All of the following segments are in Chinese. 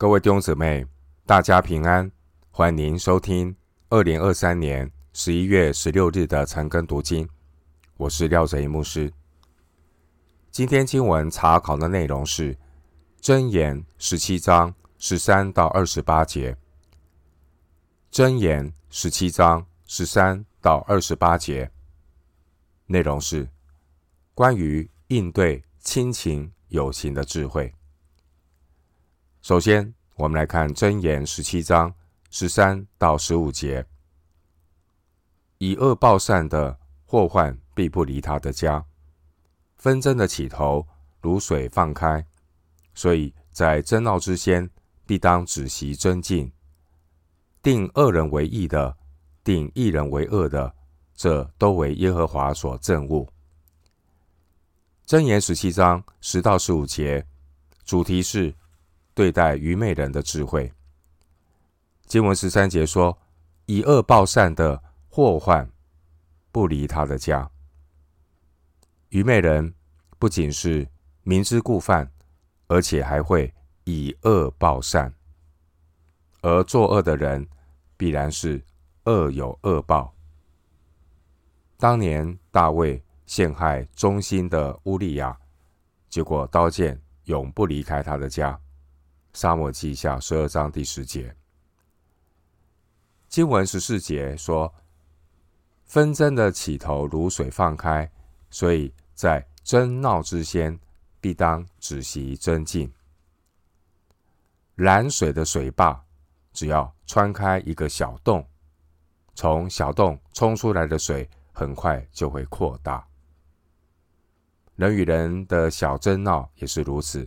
各位弟兄姊妹，大家平安！欢迎收听二零二三年十一月十六日的晨更读经。我是廖哲一牧师。今天经文查考的内容是《箴言》十七章十三到二十八节，《箴言》十七章十三到二十八节内容是关于应对亲情友情的智慧。首先，我们来看《箴言》十七章十三到十五节：以恶报善的祸患必不离他的家。纷争的起头如水放开，所以在争闹之先，必当止息争竞。定恶人为义的，定义人为恶的，这都为耶和华所憎恶。箴言十七章十到十五节，主题是对待愚昧人的智慧。经文十三节说：“以恶报善的祸患不离他的家。”愚昧人不仅是明知故犯，而且还会以恶报善。而作恶的人必然是恶有恶报。当年大卫陷害忠心的乌利亚，结果刀剑永不离开他的家。沙漠记下十二章第十节。经文十四节说：“纷争的起头如水放开。”所以在争闹之先，必当止息争竞。拦水的水坝，只要穿开一个小洞，从小洞冲出来的水，很快就会扩大。人与人的小争闹也是如此，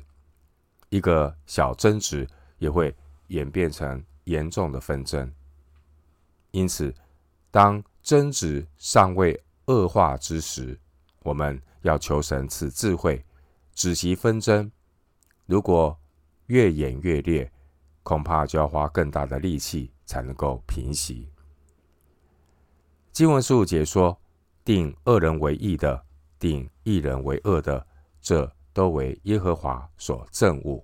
一个小争执也会演变成严重的纷争。因此，当争执尚未恶化之时，我们要求神赐智慧，止息纷争。如果越演越烈，恐怕就要花更大的力气才能够平息。经文十五节说：“定恶人为义的，定义人为恶的，这都为耶和华所憎恶。”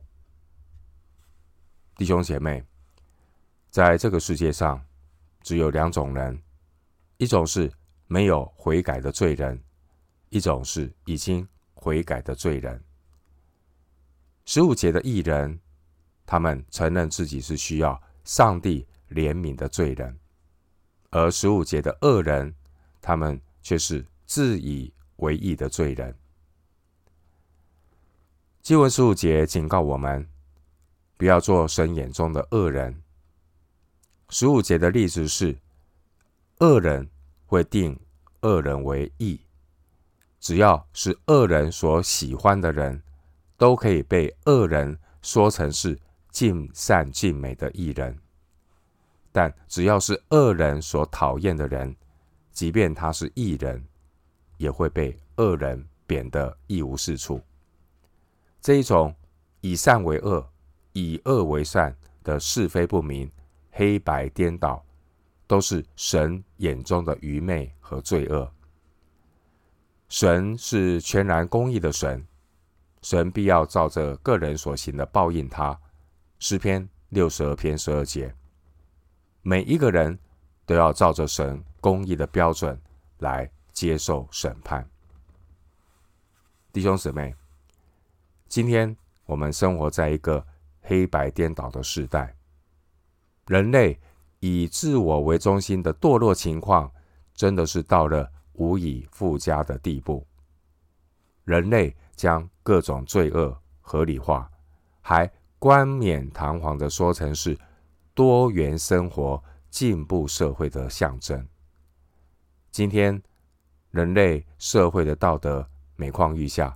弟兄姐妹，在这个世界上，只有两种人：一种是没有悔改的罪人。一种是已经悔改的罪人。十五节的义人，他们承认自己是需要上帝怜悯的罪人；而十五节的恶人，他们却是自以为义的罪人。经文十五节警告我们，不要做神眼中的恶人。十五节的例子是，恶人会定恶人为义。只要是恶人所喜欢的人，都可以被恶人说成是尽善尽美的义人；但只要是恶人所讨厌的人，即便他是义人，也会被恶人贬得一无是处。这一种以善为恶、以恶为善的是非不明、黑白颠倒，都是神眼中的愚昧和罪恶。神是全然公义的神，神必要照着个人所行的报应他。诗篇六十二篇十二节，每一个人都要照着神公义的标准来接受审判。弟兄姊妹，今天我们生活在一个黑白颠倒的时代，人类以自我为中心的堕落情况，真的是到了。无以复加的地步，人类将各种罪恶合理化，还冠冕堂皇的说成是多元生活、进步社会的象征。今天，人类社会的道德每况愈下，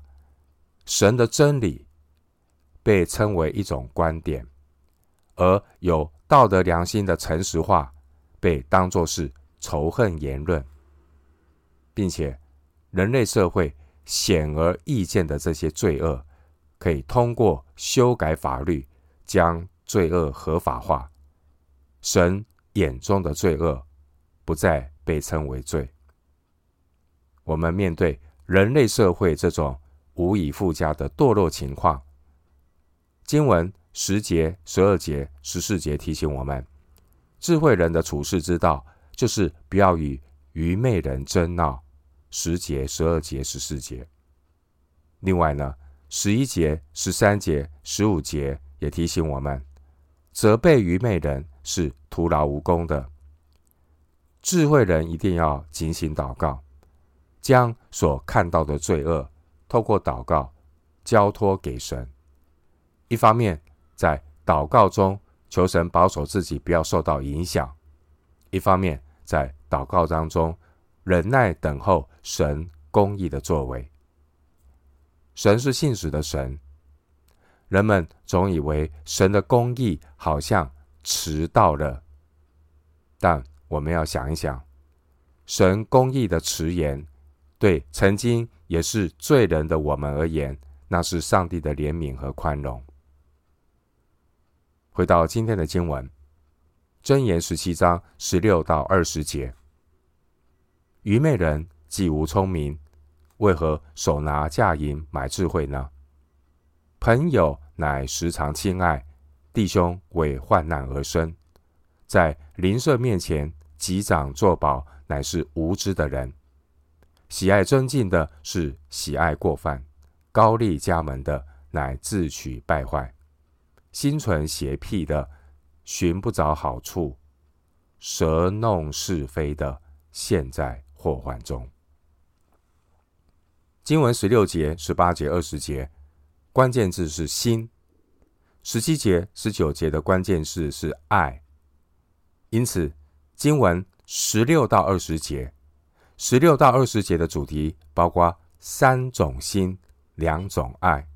神的真理被称为一种观点，而有道德良心的诚实话被当作是仇恨言论。并且，人类社会显而易见的这些罪恶，可以通过修改法律将罪恶合法化。神眼中的罪恶不再被称为罪。我们面对人类社会这种无以复加的堕落情况，经文十节、十二节、十四节提醒我们，智慧人的处世之道就是不要与愚昧人争闹。十节、十二节、十四节。另外呢，十一节、十三节、十五节也提醒我们，责备愚昧人是徒劳无功的。智慧人一定要警醒祷告，将所看到的罪恶透过祷告交托给神。一方面在祷告中求神保守自己不要受到影响；一方面在祷告当中忍耐等候神公义的作为。神是信实的神，人们总以为神的公义好像迟到了，但。我们要想一想，神公义的迟延，对曾经也是罪人的我们而言，那是上帝的怜悯和宽容。回到今天的经文，箴言十七章十六到二十节：愚昧人既无聪明，为何手拿价银买智慧呢？朋友乃时常亲爱，弟兄为患难而生，在邻舍面前。击掌作保，乃是无知的人；喜爱尊敬的，是喜爱过犯；高丽家门的，乃自取败坏；心存邪僻的，寻不着好处；舌弄是非的，陷在祸患中。经文十六节、十八节、二十节，关键字是心；十七节、十九节的关键字是爱。因此。经文十六到二十节，十六到二十节的主题包括三种心、两种爱。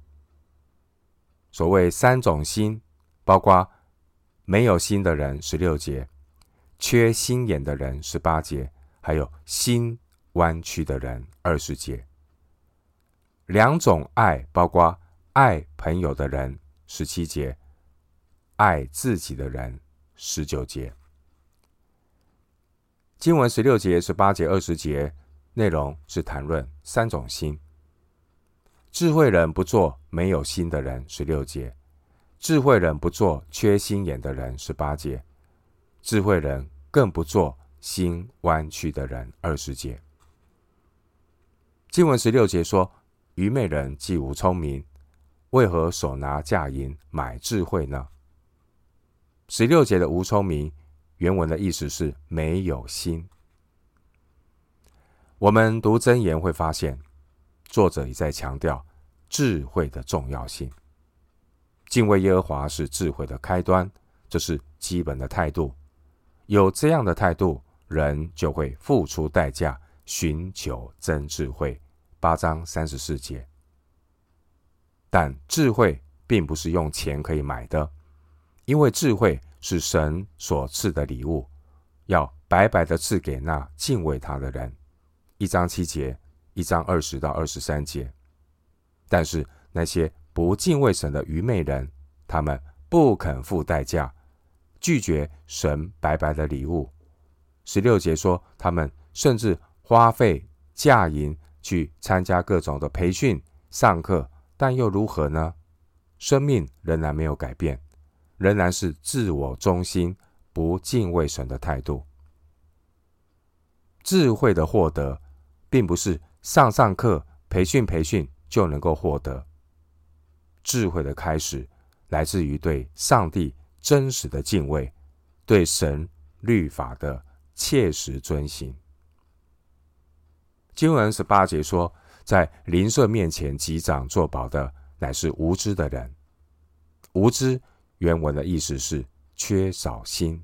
所谓三种心，包括没有心的人（十六节），缺心眼的人（十八节），还有心弯曲的人（二十节）。两种爱，包括爱朋友的人（十七节），爱自己的人（十九节）。经文十六节、十八节、二十节内容是谈论三种心。智慧人不做没有心的人，十六节；智慧人不做缺心眼的人，十八节；智慧人更不做心弯曲的人，二十节。经文十六节说：愚昧人既无聪明，为何手拿价银买智慧呢？十六节的无聪明。原文的意思是没有心。我们读箴言会发现，作者也在强调智慧的重要性。敬畏耶和华是智慧的开端，这是基本的态度。有这样的态度，人就会付出代价，寻求真智慧。八章三十四节。但智慧并不是用钱可以买的，因为智慧。是神所赐的礼物，要白白的赐给那敬畏他的人。一章七节，一章二十到二十三节。但是那些不敬畏神的愚昧人，他们不肯付代价，拒绝神白白的礼物。十六节说，他们甚至花费价银去参加各种的培训、上课，但又如何呢？生命仍然没有改变。仍然是自我中心、不敬畏神的态度。智慧的获得，并不是上上课、培训培训就能够获得。智慧的开始，来自于对上帝真实的敬畏，对神律法的切实遵行。经文十八节说，在邻舍面前击掌作保的，乃是无知的人。无知。原文的意思是缺少心。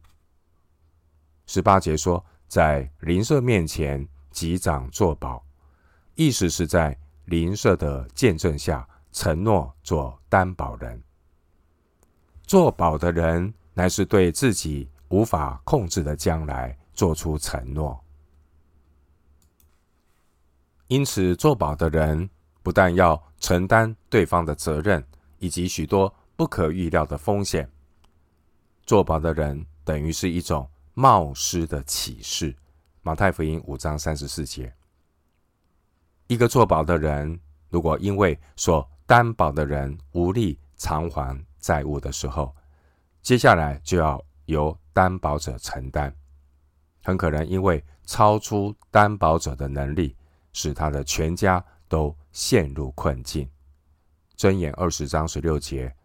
十八节说，在邻舍面前击掌作保，意思是在邻舍的见证下承诺做担保人。作保的人乃是对自己无法控制的将来做出承诺，因此作保的人不但要承担对方的责任，以及许多。不可预料的风险，作保的人等于是一种冒失的启示。马太福音五章三十四节，一个作保的人，如果因为所担保的人无力偿还债务的时候，接下来就要由担保者承担，很可能因为超出担保者的能力，使他的全家都陷入困境。箴言二十章十六节，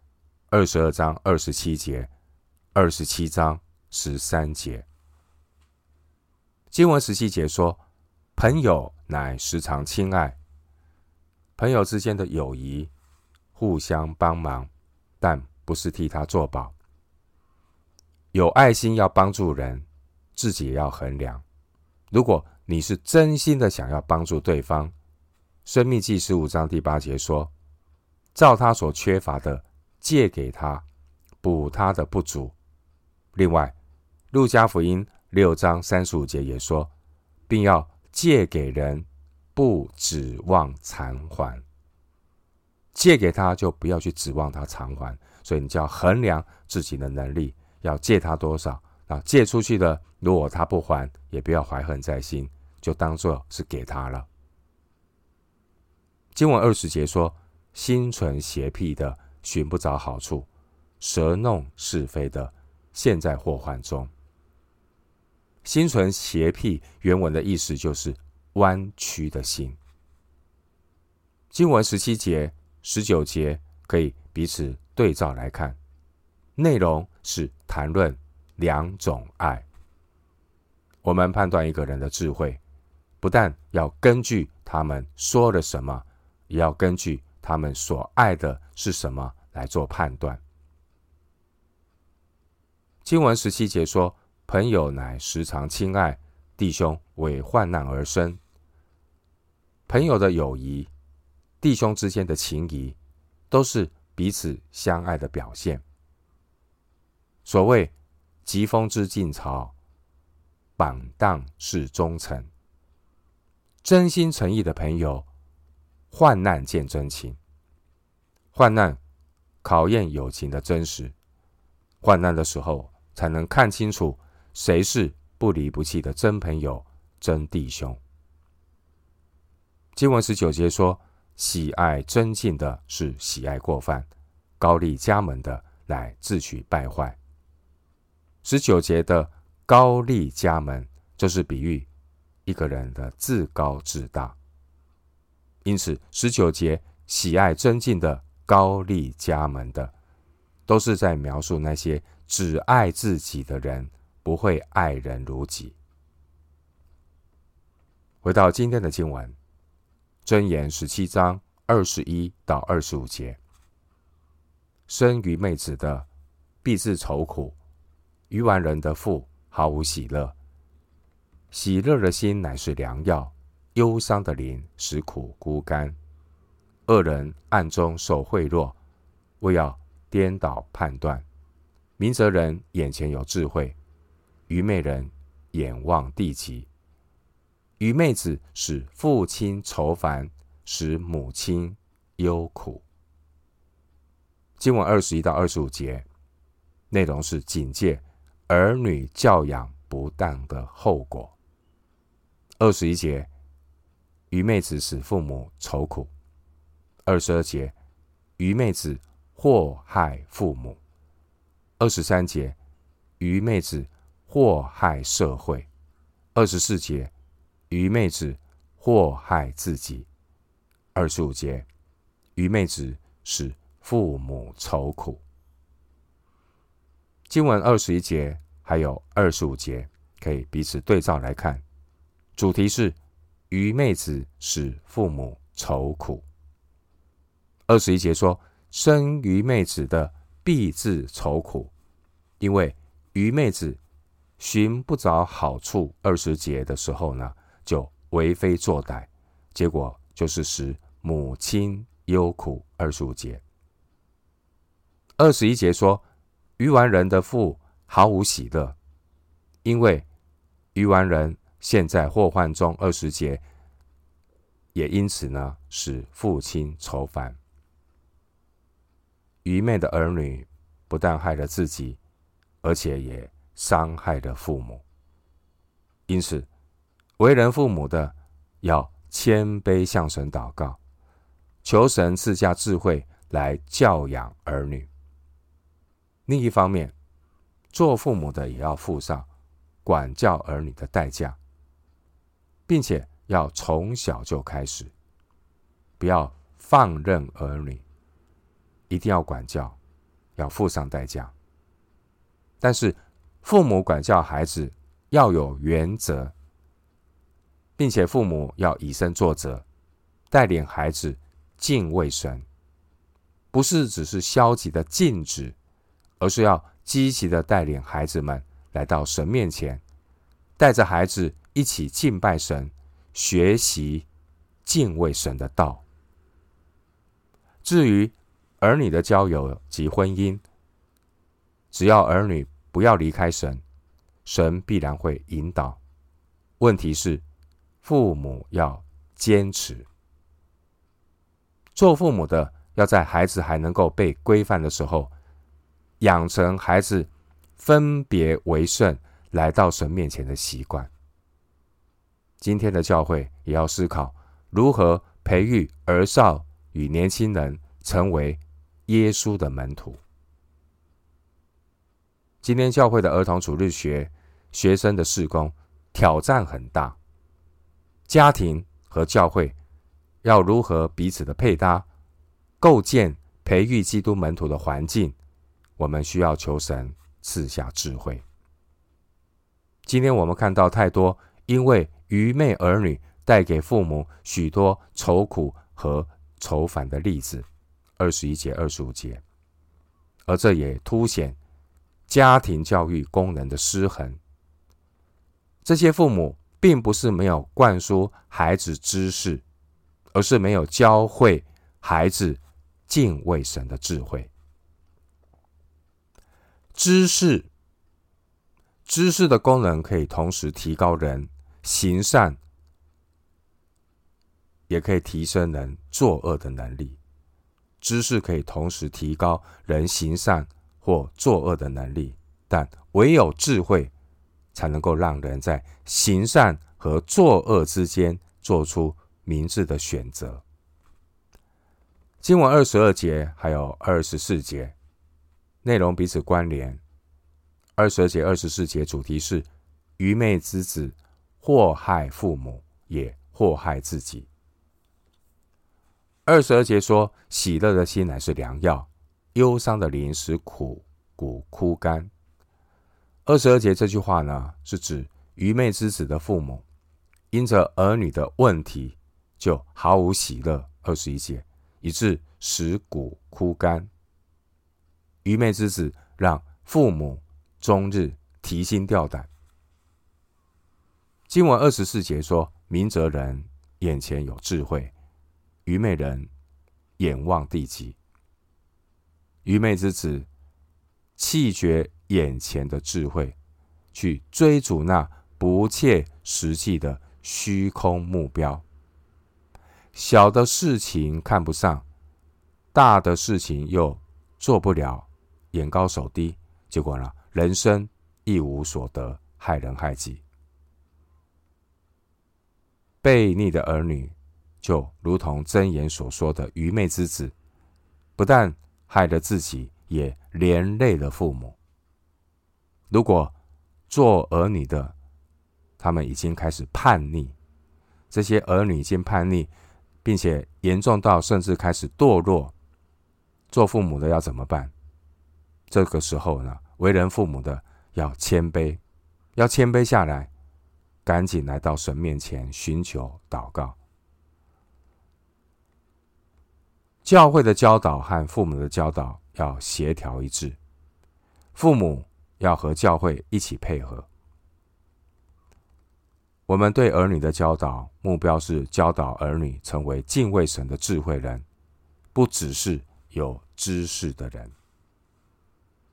二十二章二十七节，二十七章十三节。经文十七节说：“朋友乃时常亲爱，朋友之间的友谊，互相帮忙，但不是替他作保。有爱心要帮助人，自己也要衡量。如果你是真心的想要帮助对方，《生命记》十五章第八节说。”照他所缺乏的，借给他，补他的不足。另外，路加福音六章三十五节也说，并要借给人，不指望偿还。借给他就不要去指望他偿还，所以你就要衡量自己的能力，要借他多少。啊，借出去的，如果他不还，也不要怀恨在心，就当做是给他了。经文二十节说。心存邪僻的，寻不着好处；舌弄是非的，陷在祸患中。心存邪僻，原文的意思就是弯曲的心。经文十七节、十九节可以彼此对照来看，内容是谈论两种爱。我们判断一个人的智慧，不但要根据他们说了什么，也要根据。他们所爱的是什么来做判断？经文十七节说：“朋友乃时常亲爱，弟兄为患难而生。”朋友的友谊，弟兄之间的情谊，都是彼此相爱的表现。所谓“疾风知劲草，榜荡是忠臣”，真心诚意的朋友。患难见真情，患难考验友情的真实。患难的时候，才能看清楚谁是不离不弃的真朋友、真弟兄。经文十九节说：“喜爱尊敬的，是喜爱过犯；高丽家门的，乃自取败坏。”十九节的高丽家门，就是比喻一个人的自高自大。因此，十九节喜爱尊敬的高丽家门的，都是在描述那些只爱自己的人，不会爱人如己。回到今天的经文，箴言十七章二十一到二十五节：生于妹子的必自愁苦，愚顽人的腹毫无喜乐。喜乐的心乃是良药。忧伤的灵使苦孤干，恶人暗中受贿赂，为要颠倒判断。明哲人眼前有智慧，愚昧人眼望地极。愚昧子使父亲愁烦，使母亲忧苦。经文二十一到二十五节，内容是警戒儿女教养不当的后果。二十一节。愚昧子使父母愁苦。二十二节，愚昧子祸害父母。二十三节，愚昧子祸害社会。二十四节，愚昧子祸害自己。二十五节，愚昧子使父母愁苦。经文二十一节还有二十五节可以彼此对照来看，主题是。愚昧子使父母愁苦。二十一节说：“生愚昧子的必自愁苦，因为愚昧子寻不着好处。”二十节的时候呢，就为非作歹，结果就是使母亲忧苦。二十五节，二十一节说：“愚顽人的父毫无喜乐，因为愚顽人。”现在祸患中，二十节也因此呢，使父亲愁烦。愚昧的儿女不但害了自己，而且也伤害了父母。因此，为人父母的要谦卑向神祷告，求神赐下智慧来教养儿女。另一方面，做父母的也要付上管教儿女的代价，并且要从小就开始，不要放任儿女，一定要管教，要付上代价。但是，父母管教孩子要有原则，并且父母要以身作则，带领孩子敬畏神，不是只是消极的禁止，而是要积极的带领孩子们来到神面前，带着孩子一起敬拜神，学习敬畏神的道。至于儿女的交友及婚姻，只要儿女不要离开神，神必然会引导。问题是，父母要坚持。做父母的要在孩子还能够被规范的时候，养成孩子分别为圣、来到神面前的习惯。今天的教会也要思考如何培育儿少与年轻人成为耶稣的门徒。今天教会的儿童主日学学生的事工挑战很大，家庭和教会要如何彼此的配搭，构建培育基督门徒的环境，我们需要求神赐下智慧。今天我们看到太多因为愚昧儿女带给父母许多愁苦和愁烦的例子，二十一节、二十五节，而这也凸显。家庭教育功能的失衡，这些父母并不是没有灌输孩子知识，而是没有教会孩子敬畏神的智慧。知识，知识的功能可以同时提高人行善，也可以提升人作恶的能力。知识可以同时提高人行善。或作恶的能力，但唯有智慧，才能够让人在行善和作恶之间做出明智的选择。经文二十二节还有二十四节内容彼此关联。二十二节、二十四节主题是愚昧之子祸害父母，也祸害自己。二十二节说：“喜乐的心乃是良药。”忧伤的灵使苦骨枯干。二十二节这句话呢，是指愚昧之子的父母，因着儿女的问题，就毫无喜乐。二十一节，以致使骨枯干。愚昧之子让父母终日提心吊胆。经文二十四节说：明哲人眼前有智慧，愚昧人眼望地极。愚昧之子弃绝眼前的智慧，去追逐那不切实际的虚空目标。小的事情看不上，大的事情又做不了，眼高手低，结果呢，人生一无所得，害人害己。悖逆的儿女，就如同箴言所说的愚昧之子，不但害了自己，也连累了父母。如果做儿女的，他们已经开始叛逆，这些儿女已经叛逆，并且严重到甚至开始堕落，做父母的要怎么办？这个时候呢，为人父母的要谦卑，要谦卑下来，赶紧来到神面前寻求祷告。教会的教导和父母的教导要协调一致，父母要和教会一起配合。我们对儿女的教导目标是教导儿女成为敬畏神的智慧人，不只是有知识的人。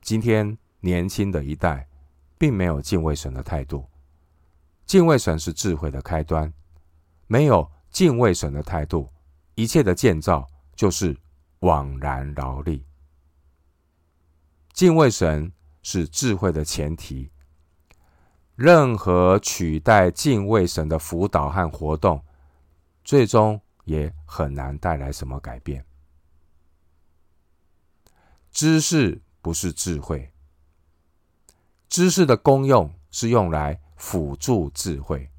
今天年轻的一代并没有敬畏神的态度，敬畏神是智慧的开端，没有敬畏神的态度，一切的建造。就是枉然劳力。敬畏神是智慧的前提。任何取代敬畏神的辅导和活动，最终也很难带来什么改变。知识不是智慧，知识的功用是用来辅助智慧，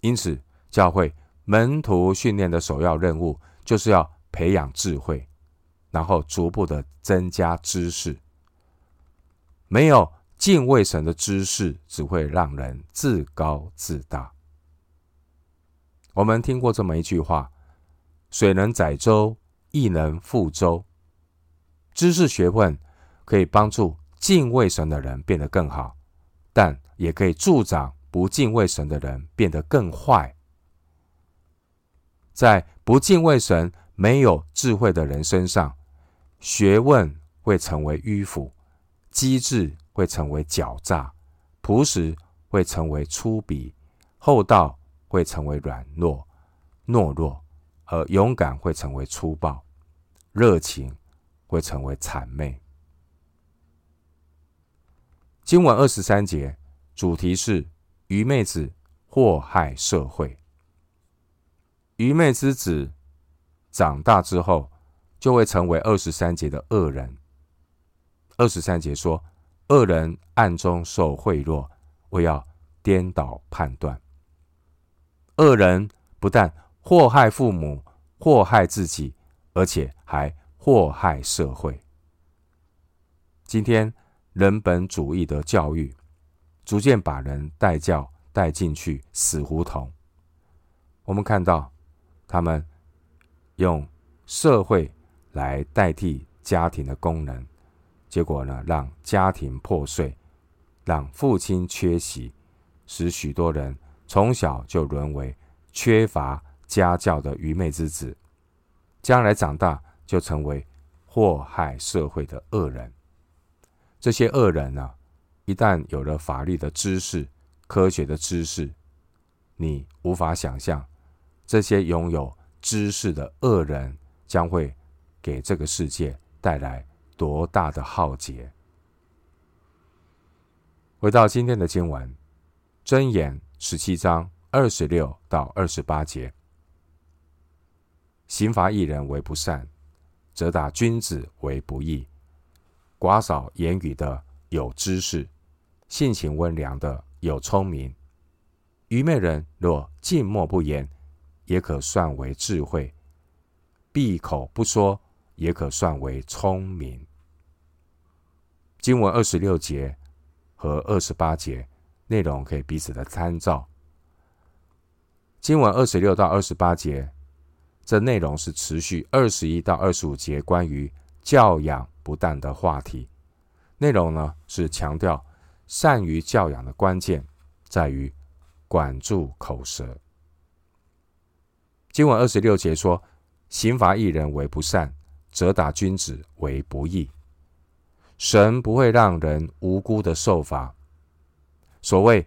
因此教会门徒训练的首要任务就是要培养智慧，然后逐步的增加知识。没有敬畏神的知识，只会让人自高自大。我们听过这么一句话：“水能载舟，亦能覆舟。”知识学问可以帮助敬畏神的人变得更好，但也可以助长不敬畏神的人变得更坏。在不敬畏神、没有智慧的人身上，学问会成为迂腐。机智会成为狡诈，朴实会成为粗鄙，厚道会成为软弱、懦弱，而勇敢会成为粗暴，热情会成为谄媚。经文二十三节主题是愚昧子祸害社会。愚昧之子长大之后，就会成为二十三节的恶人。二十三节说：“恶人暗中受贿赂，我要颠倒判断。恶人不但祸害父母、祸害自己，而且还祸害社会。今天人本主义的教育，逐渐把人带教带进去死胡同。我们看到他们用社会来代替家庭的功能。”结果呢，让家庭破碎，让父亲缺席，使许多人从小就沦为缺乏家教的愚昧之子，将来长大就成为祸害社会的恶人。这些恶人呢，一旦有了法律的知识、科学的知识，你无法想象，这些拥有知识的恶人将会给这个世界带来。多大的浩劫！回到今天的经文，箴言十七章二十六到二十八节：刑罚一人为不善，则打君子为不义。寡少言语的有知识，性情温良的有聪明。愚昧人若静默不言，也可算为智慧；闭口不说。也可算为聪明。经文二十六节和二十八节内容可以彼此的参照。经文二十六到二十八节，这内容是持续二十一到二十五节关于教养不当的话题。内容呢是强调善于教养的关键在于管住口舌。经文二十六节说：“刑罚一人为不善。”责打君子为不义，神不会让人无辜的受罚。所谓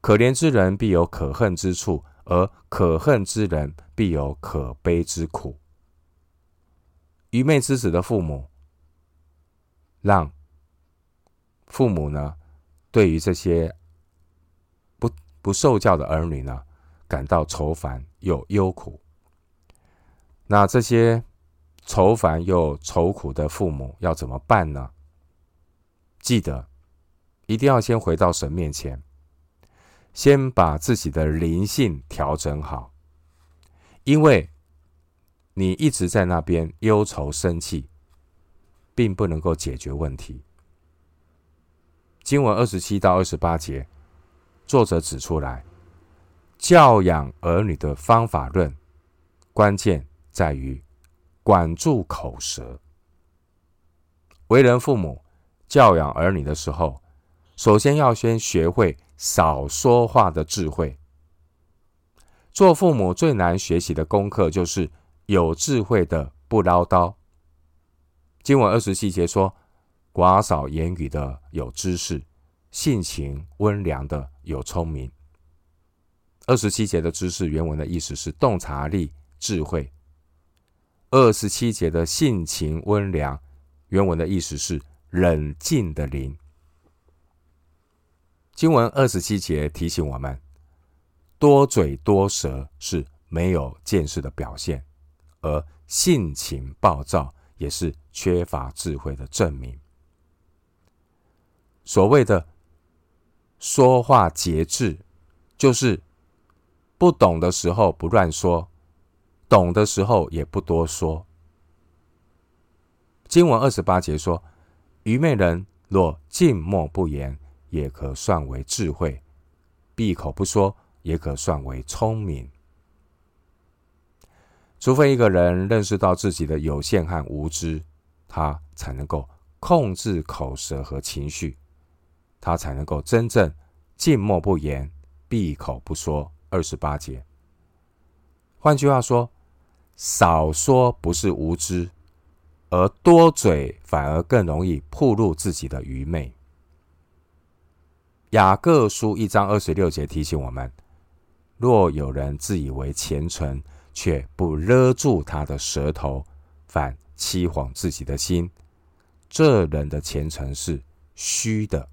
可怜之人必有可恨之处，而可恨之人必有可悲之苦。愚昧之子的父母，让父母呢，对于这些不不受教的儿女呢，感到愁烦又忧苦。那这些。愁烦又愁苦的父母要怎么办呢？记得一定要先回到神面前，先把自己的灵性调整好，因为你一直在那边忧愁生气，并不能够解决问题。经文二十七到二十八节，作者指出来，教养儿女的方法论，关键在于。管住口舌，为人父母教养儿女的时候，首先要先学会少说话的智慧。做父母最难学习的功课就是有智慧的不唠叨。经文二十七节说：“寡少言语的有知识，性情温良的有聪明。”二十七节的知识原文的意思是洞察力、智慧。二十七节的性情温良，原文的意思是冷静的灵。经文二十七节提醒我们，多嘴多舌是没有见识的表现，而性情暴躁也是缺乏智慧的证明。所谓的说话节制，就是不懂的时候不乱说，懂的时候也不多说。经文二十八节说：“愚昧人若静默不言，也可算为智慧；闭口不说，也可算为聪明。”除非一个人认识到自己的有限和无知，他才能够控制口舌和情绪，他才能够真正静默不言、闭口不说。二十八节，换句话说，少说不是无知，而多嘴反而更容易暴露自己的愚昧。雅各书一章二十六节提醒我们：若有人自以为虔诚，却不勒住他的舌头，反欺谎自己的心，这人的前程是虚的。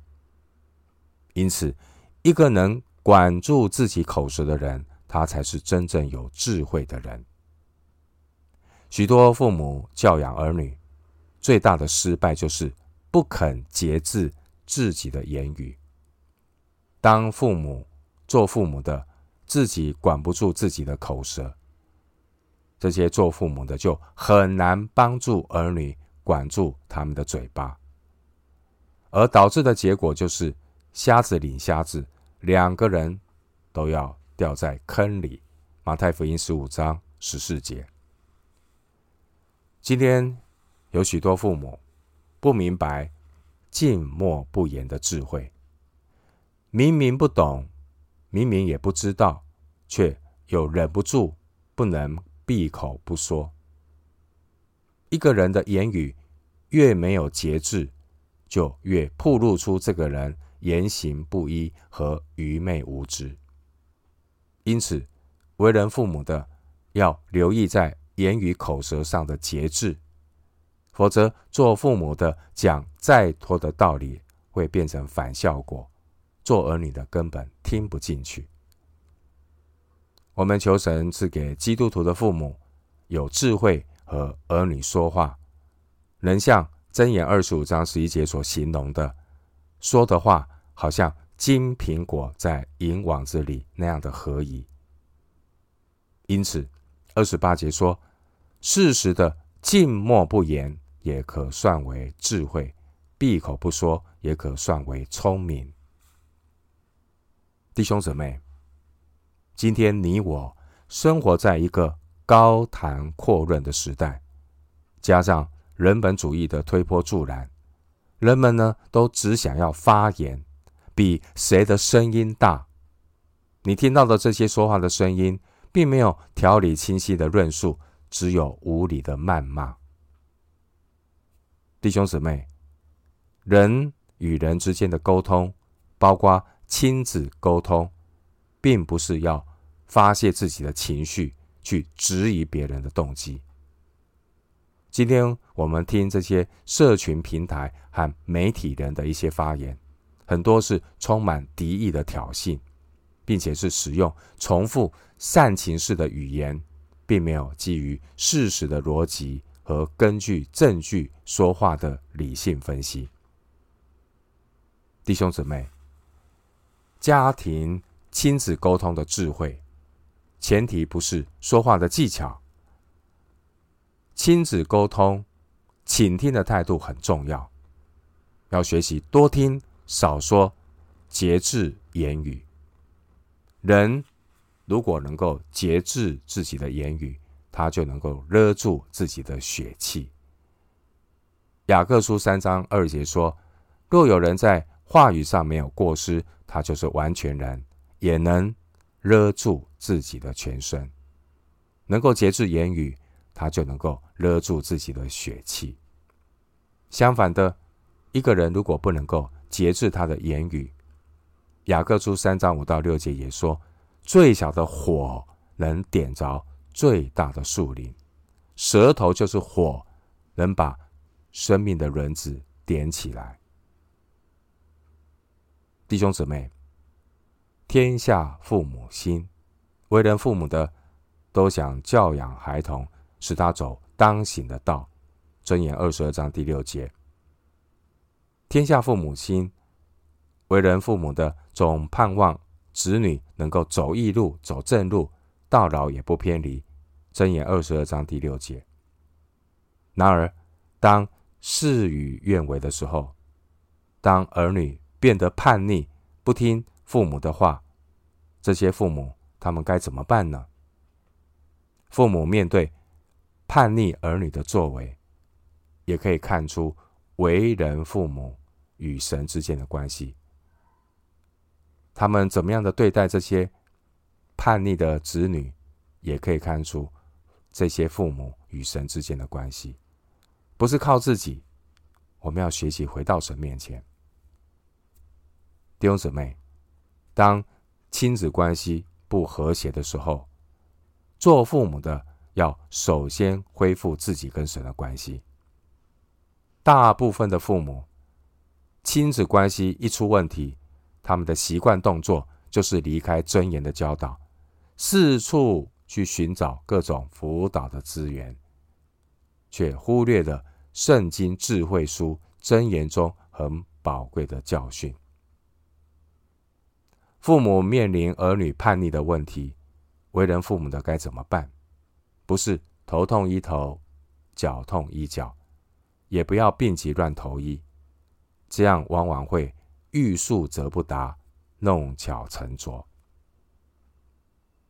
因此，一个能管住自己口舌的人，他才是真正有智慧的人。许多父母教养儿女，最大的失败就是不肯节制自己的言语。当父母做父母的，自己管不住自己的口舌。这些做父母的就很难帮助儿女管住他们的嘴巴，而导致的结果就是瞎子领瞎子，两个人都要掉在坑里。马太福音十五章十四节。今天有许多父母不明白静默不言的智慧，明明不懂，明明也不知道，却又忍不住不能。闭口不说。一个人的言语越没有节制，就越暴露出这个人言行不一和愚昧无知。因此，为人父母的要留意在言语口舌上的节制，否则做父母的讲再多的道理，会变成反效果，做儿女的根本听不进去。我们求神赐给基督徒的父母有智慧和儿女说话，能像箴言二十五章十一节所形容的，说的话好像金苹果在银网子里那样的合宜。因此，二十八节说，适时的静默不言，也可算为智慧；闭口不说，也可算为聪明。弟兄姊妹。今天你我生活在一个高谈阔论的时代，加上人本主义的推波助澜，人们呢都只想要发言，比谁的声音大。你听到的这些说话的声音，并没有条理清晰的论述，只有无理的谩骂。弟兄姊妹，人与人之间的沟通，包括亲子沟通。并不是要发泄自己的情绪，去质疑别人的动机。今天我们听这些社群平台和媒体人的一些发言，很多是充满敌意的挑衅，并且是使用重复煽情式的语言，并没有基于事实的逻辑和根据证据说话的理性分析。弟兄姊妹，家庭。亲子沟通的智慧，前提不是说话的技巧。亲子沟通，倾听的态度很重要，要学习多听少说，节制言语。人如果能够节制自己的言语，他就能够勒住自己的血气。雅各书三章二节说：“若有人在话语上没有过失，他就是完全人。”也能勒住自己的全身，能够节制言语，他就能够勒住自己的血气。相反的，一个人如果不能够节制他的言语，雅各书三章五到六节也说：最小的火能点着最大的树林，舌头就是火，能把生命的轮子点起来。弟兄姊妹。天下父母心，为人父母的都想教养孩童，使他走当行的道。箴言二十二章第六节。天下父母心，为人父母的总盼望子女能够走义路、走正路，到老也不偏离。箴言二十二章第六节。然而，当事与愿违的时候，当儿女变得叛逆，不听父母的话，这些父母他们该怎么办呢？父母面对叛逆儿女的作为，也可以看出为人父母与神之间的关系。他们怎么样的对待这些叛逆的子女，也可以看出这些父母与神之间的关系。不是靠自己，我们要学习回到神面前。弟兄姊妹，当亲子关系不和谐的时候，做父母的要首先恢复自己跟神的关系。大部分的父母，亲子关系一出问题，他们的习惯动作就是离开箴言的教导，四处去寻找各种辅导的资源，却忽略了圣经智慧书箴言中很宝贵的教训。父母面临儿女叛逆的问题，为人父母的该怎么办？不是头痛医头，脚痛医脚，也不要病急乱投医，这样往往会欲速则不达，弄巧成拙。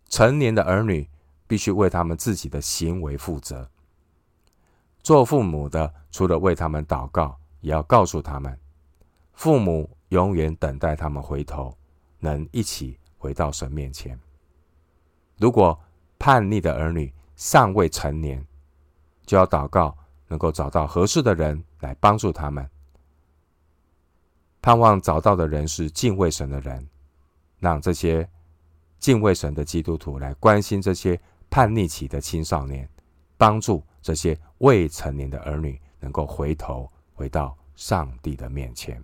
成年的儿女必须为他们自己的行为负责。做父母的除了为他们祷告，也要告诉他们，父母永远等待他们回头，能一起回到神面前。如果叛逆的儿女尚未成年，就要祷告，能够找到合适的人来帮助他们。盼望找到的人是敬畏神的人，让这些敬畏神的基督徒来关心这些叛逆期的青少年，帮助这些未成年的儿女能够回头回到上帝的面前。